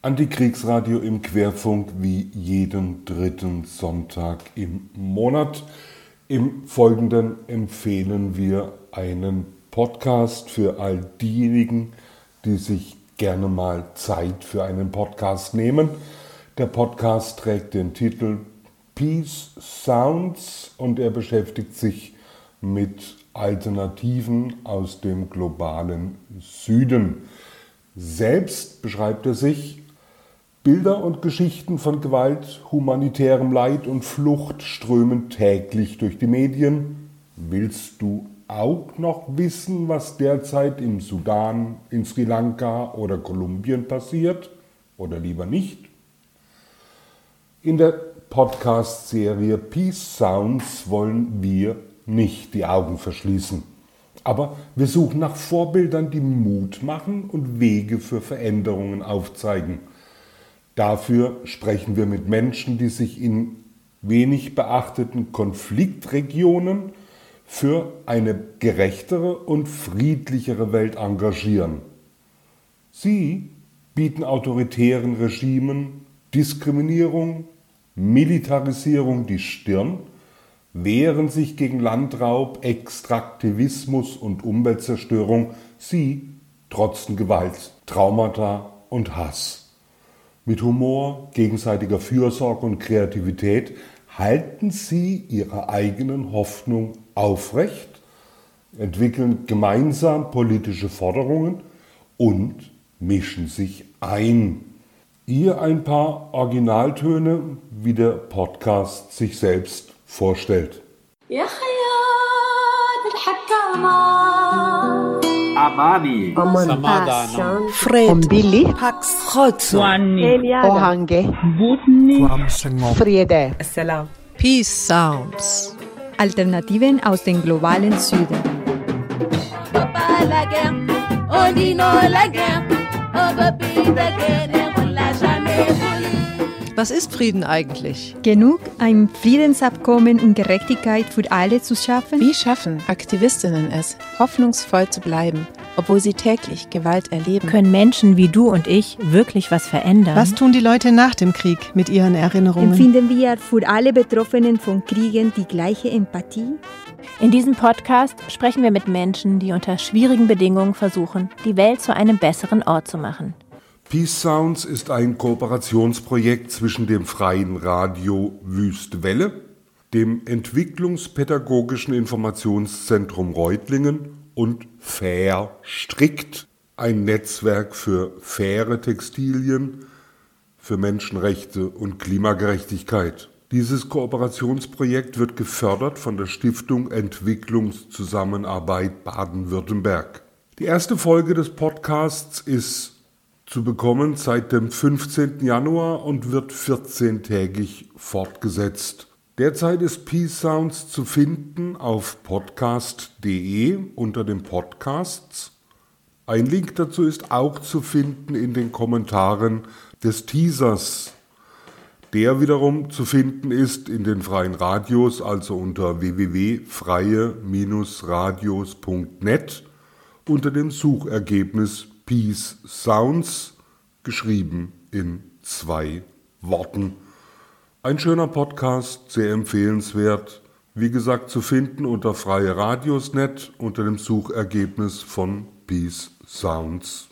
Antikriegsradio im Querfunk wie jeden dritten Sonntag im Monat. Im Folgenden empfehlen wir einen Podcast für all diejenigen, die sich gerne mal Zeit für einen Podcast nehmen. Der Podcast trägt den Titel Peace Sounds und er beschäftigt sich mit Alternativen aus dem globalen Süden. Selbst beschreibt er sich Bilder und Geschichten von Gewalt, humanitärem Leid und Flucht strömen täglich durch die Medien. Willst du auch noch wissen, was derzeit im Sudan, in Sri Lanka oder Kolumbien passiert? Oder lieber nicht? In der Podcast-Serie Peace Sounds wollen wir nicht die Augen verschließen. Aber wir suchen nach Vorbildern, die Mut machen und Wege für Veränderungen aufzeigen. Dafür sprechen wir mit Menschen, die sich in wenig beachteten Konfliktregionen für eine gerechtere und friedlichere Welt engagieren. Sie bieten autoritären Regimen Diskriminierung, Militarisierung die Stirn, wehren sich gegen Landraub, Extraktivismus und Umweltzerstörung. Sie trotzen Gewalt, Traumata und Hass. Mit Humor, gegenseitiger Fürsorge und Kreativität halten sie ihre eigenen Hoffnung aufrecht, entwickeln gemeinsam politische Forderungen und mischen sich ein. Hier ein paar Originaltöne, wie der Podcast sich selbst vorstellt. Ja, amani samadana fred. Billy. Pax. Ohange. Friede. Salam peace sounds. Alternativen aus dem globalen Süden. Was ist Frieden eigentlich? Genug, ein Friedensabkommen und Gerechtigkeit für alle zu schaffen? Wie schaffen Aktivistinnen es, hoffnungsvoll zu bleiben, obwohl sie täglich Gewalt erleben? Können Menschen wie du und ich wirklich was verändern? Was tun die Leute nach dem Krieg mit ihren Erinnerungen? Empfinden wir für alle Betroffenen von Kriegen die gleiche Empathie? In diesem Podcast sprechen wir mit Menschen, die unter schwierigen Bedingungen versuchen, die Welt zu einem besseren Ort zu machen. Peace Sounds ist ein Kooperationsprojekt zwischen dem freien Radio Wüstwelle, dem Entwicklungspädagogischen Informationszentrum Reutlingen und Fair Strickt, ein Netzwerk für faire Textilien, für Menschenrechte und Klimagerechtigkeit. Dieses Kooperationsprojekt wird gefördert von der Stiftung Entwicklungszusammenarbeit Baden-Württemberg. Die erste Folge des Podcasts ist zu bekommen seit dem 15. Januar und wird 14-tägig fortgesetzt. Derzeit ist Peace Sounds zu finden auf podcast.de unter den Podcasts. Ein Link dazu ist auch zu finden in den Kommentaren des Teasers. Der wiederum zu finden ist in den freien Radios, also unter www.freie-radios.net unter dem Suchergebnis Peace Sounds, geschrieben in zwei Worten. Ein schöner Podcast, sehr empfehlenswert. Wie gesagt, zu finden unter freie Radiosnet unter dem Suchergebnis von Peace Sounds.